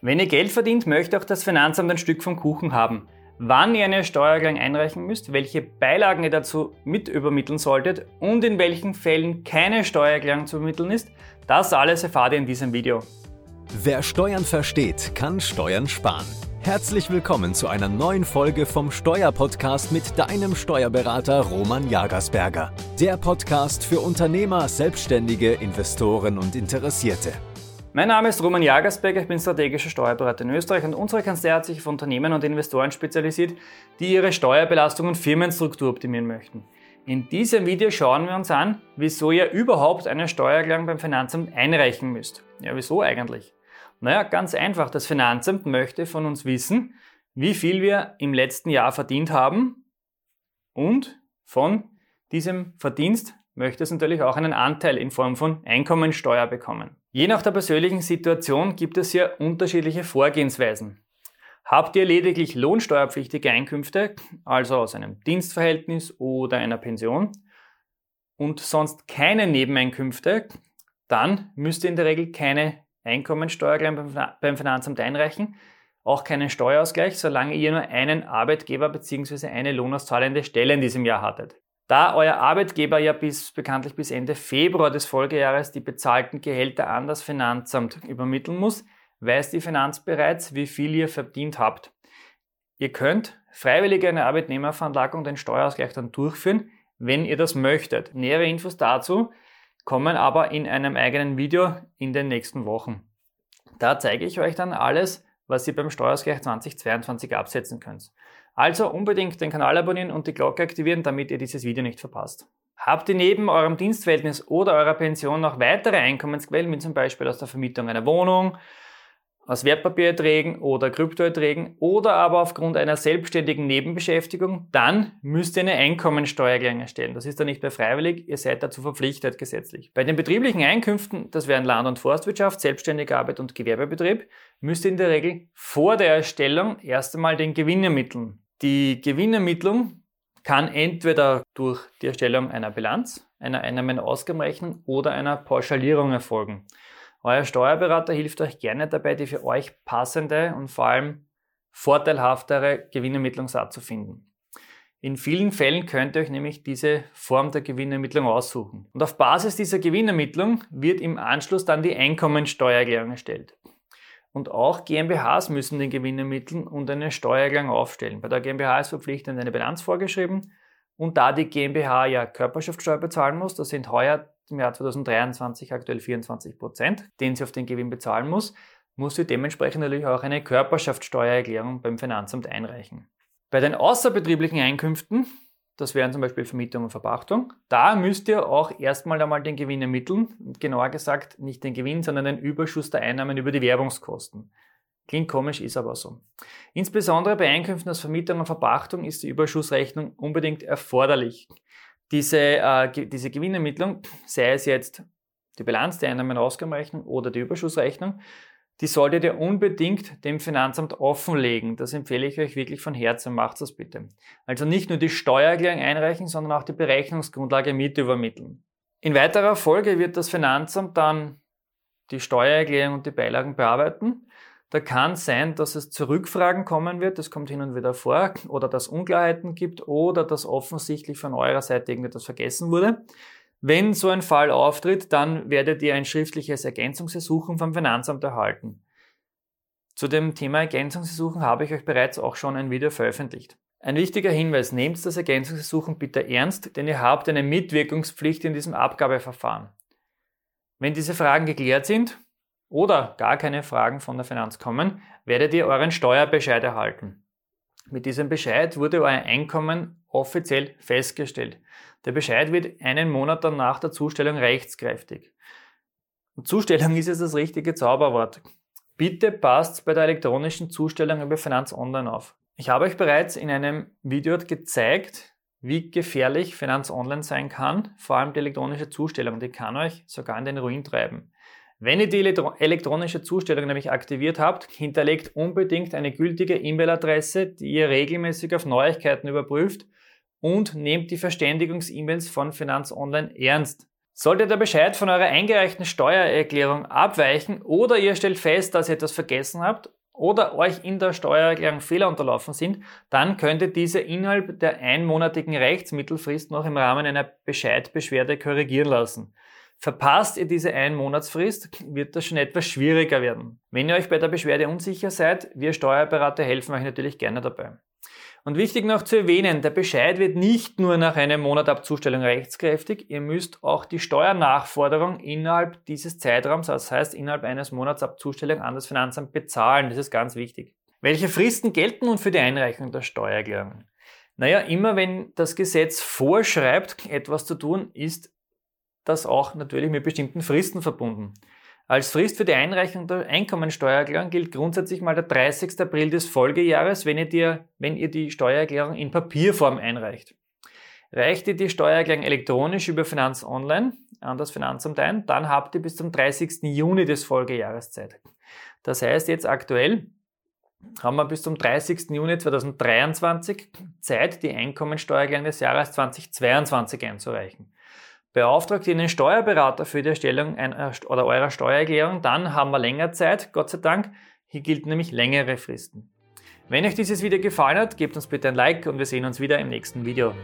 Wenn ihr Geld verdient, möchte auch das Finanzamt ein Stück vom Kuchen haben. Wann ihr eine Steuererklärung einreichen müsst, welche Beilagen ihr dazu mit übermitteln solltet und in welchen Fällen keine Steuererklärung zu übermitteln ist, das alles erfahrt ihr in diesem Video. Wer Steuern versteht, kann Steuern sparen. Herzlich willkommen zu einer neuen Folge vom Steuerpodcast mit deinem Steuerberater Roman Jagersberger. Der Podcast für Unternehmer, Selbstständige, Investoren und Interessierte. Mein Name ist Roman Jagersberger, ich bin strategischer Steuerberater in Österreich und unsere Kanzlei hat sich auf Unternehmen und Investoren spezialisiert, die ihre Steuerbelastung und Firmenstruktur optimieren möchten. In diesem Video schauen wir uns an, wieso ihr überhaupt eine Steuererklärung beim Finanzamt einreichen müsst. Ja, wieso eigentlich? Naja, ganz einfach. Das Finanzamt möchte von uns wissen, wie viel wir im letzten Jahr verdient haben und von diesem Verdienst möchte es natürlich auch einen Anteil in Form von Einkommensteuer bekommen. Je nach der persönlichen Situation gibt es hier unterschiedliche Vorgehensweisen. Habt ihr lediglich lohnsteuerpflichtige Einkünfte, also aus einem Dienstverhältnis oder einer Pension, und sonst keine Nebeneinkünfte, dann müsst ihr in der Regel keine Einkommensteuer beim Finanzamt einreichen, auch keinen Steuerausgleich, solange ihr nur einen Arbeitgeber bzw. eine lohnauszahlende Stelle in diesem Jahr hattet. Da euer Arbeitgeber ja bis, bekanntlich bis Ende Februar des Folgejahres die bezahlten Gehälter an das Finanzamt übermitteln muss, weiß die Finanz bereits, wie viel ihr verdient habt. Ihr könnt freiwillig eine Arbeitnehmerveranlagung den Steuerausgleich dann durchführen, wenn ihr das möchtet. Nähere Infos dazu kommen aber in einem eigenen Video in den nächsten Wochen. Da zeige ich euch dann alles, was ihr beim Steuerausgleich 2022 absetzen könnt. Also unbedingt den Kanal abonnieren und die Glocke aktivieren, damit ihr dieses Video nicht verpasst. Habt ihr neben eurem Dienstverhältnis oder eurer Pension noch weitere Einkommensquellen, wie zum Beispiel aus der Vermietung einer Wohnung, aus Wertpapiererträgen oder Kryptoerträgen oder aber aufgrund einer selbstständigen Nebenbeschäftigung, dann müsst ihr eine Einkommensteuererklärung erstellen. Das ist dann nicht mehr freiwillig, ihr seid dazu verpflichtet gesetzlich. Bei den betrieblichen Einkünften, das wären Land- und Forstwirtschaft, selbstständige Arbeit und Gewerbebetrieb, müsst ihr in der Regel vor der Erstellung erst einmal den Gewinn ermitteln. Die Gewinnermittlung kann entweder durch die Erstellung einer Bilanz, einer Einnahmen- und Ausgabenrechnung oder einer Pauschalierung erfolgen. Euer Steuerberater hilft euch gerne dabei, die für euch passende und vor allem vorteilhaftere Gewinnermittlungsart zu finden. In vielen Fällen könnt ihr euch nämlich diese Form der Gewinnermittlung aussuchen. Und auf Basis dieser Gewinnermittlung wird im Anschluss dann die Einkommensteuererklärung erstellt. Und auch GmbHs müssen den Gewinn ermitteln und eine Steuererklärung aufstellen. Bei der GmbH ist verpflichtend eine Bilanz vorgeschrieben. Und da die GmbH ja Körperschaftssteuer bezahlen muss, das sind heuer im Jahr 2023 aktuell 24 Prozent, den sie auf den Gewinn bezahlen muss, muss sie dementsprechend natürlich auch eine Körperschaftssteuererklärung beim Finanzamt einreichen. Bei den außerbetrieblichen Einkünften, das wären zum Beispiel Vermietung und Verpachtung, da müsst ihr auch erstmal einmal den Gewinn ermitteln. Genauer gesagt nicht den Gewinn, sondern den Überschuss der Einnahmen über die Werbungskosten. Klingt komisch, ist aber so. Insbesondere bei Einkünften aus Vermietung und Verpachtung ist die Überschussrechnung unbedingt erforderlich diese, äh, diese Gewinnermittlung, sei es jetzt die Bilanz, die Einnahmen- und Ausgabenrechnung oder die Überschussrechnung, die solltet ihr unbedingt dem Finanzamt offenlegen. Das empfehle ich euch wirklich von Herzen. Macht das bitte. Also nicht nur die Steuererklärung einreichen, sondern auch die Berechnungsgrundlage mit übermitteln. In weiterer Folge wird das Finanzamt dann die Steuererklärung und die Beilagen bearbeiten da kann sein, dass es zu Rückfragen kommen wird, das kommt hin und wieder vor, oder dass Unklarheiten gibt oder dass offensichtlich von eurer Seite irgendetwas vergessen wurde. Wenn so ein Fall auftritt, dann werdet ihr ein schriftliches Ergänzungsersuchen vom Finanzamt erhalten. Zu dem Thema Ergänzungsersuchen habe ich euch bereits auch schon ein Video veröffentlicht. Ein wichtiger Hinweis, nehmt das Ergänzungsersuchen bitte ernst, denn ihr habt eine Mitwirkungspflicht in diesem Abgabeverfahren. Wenn diese Fragen geklärt sind, oder gar keine Fragen von der Finanz kommen, werdet ihr euren Steuerbescheid erhalten. Mit diesem Bescheid wurde euer Einkommen offiziell festgestellt. Der Bescheid wird einen Monat nach der Zustellung rechtskräftig. Und Zustellung ist jetzt das richtige Zauberwort. Bitte passt bei der elektronischen Zustellung über Finanz Online auf. Ich habe euch bereits in einem Video gezeigt, wie gefährlich Finanz Online sein kann. Vor allem die elektronische Zustellung, die kann euch sogar in den Ruin treiben. Wenn ihr die elektronische Zustellung nämlich aktiviert habt, hinterlegt unbedingt eine gültige E-Mail-Adresse, die ihr regelmäßig auf Neuigkeiten überprüft und nehmt die Verständigungs-E-Mails von Finanz Online ernst. Sollte der Bescheid von eurer eingereichten Steuererklärung abweichen oder ihr stellt fest, dass ihr etwas vergessen habt oder euch in der Steuererklärung Fehler unterlaufen sind, dann könnt ihr diese innerhalb der einmonatigen Rechtsmittelfrist noch im Rahmen einer Bescheidbeschwerde korrigieren lassen. Verpasst ihr diese Einmonatsfrist, wird das schon etwas schwieriger werden. Wenn ihr euch bei der Beschwerde unsicher seid, wir Steuerberater helfen euch natürlich gerne dabei. Und wichtig noch zu erwähnen, der Bescheid wird nicht nur nach einem Monat ab Zustellung rechtskräftig, ihr müsst auch die Steuernachforderung innerhalb dieses Zeitraums, das heißt innerhalb eines Monats ab Zustellung an das Finanzamt bezahlen. Das ist ganz wichtig. Welche Fristen gelten nun für die Einreichung der Steuererklärung? Naja, immer wenn das Gesetz vorschreibt, etwas zu tun, ist das auch natürlich mit bestimmten Fristen verbunden. Als Frist für die Einreichung der Einkommensteuererklärung gilt grundsätzlich mal der 30. April des Folgejahres, wenn ihr, die, wenn ihr die Steuererklärung in Papierform einreicht. Reicht ihr die Steuererklärung elektronisch über Finanz Online an das Finanzamt ein, dann habt ihr bis zum 30. Juni des Folgejahres Zeit. Das heißt jetzt aktuell haben wir bis zum 30. Juni 2023 Zeit, die Einkommensteuererklärung des Jahres 2022 einzureichen. Beauftragt ihr einen Steuerberater für die Erstellung einer, oder eurer Steuererklärung, dann haben wir länger Zeit, Gott sei Dank. Hier gilt nämlich längere Fristen. Wenn euch dieses Video gefallen hat, gebt uns bitte ein Like und wir sehen uns wieder im nächsten Video.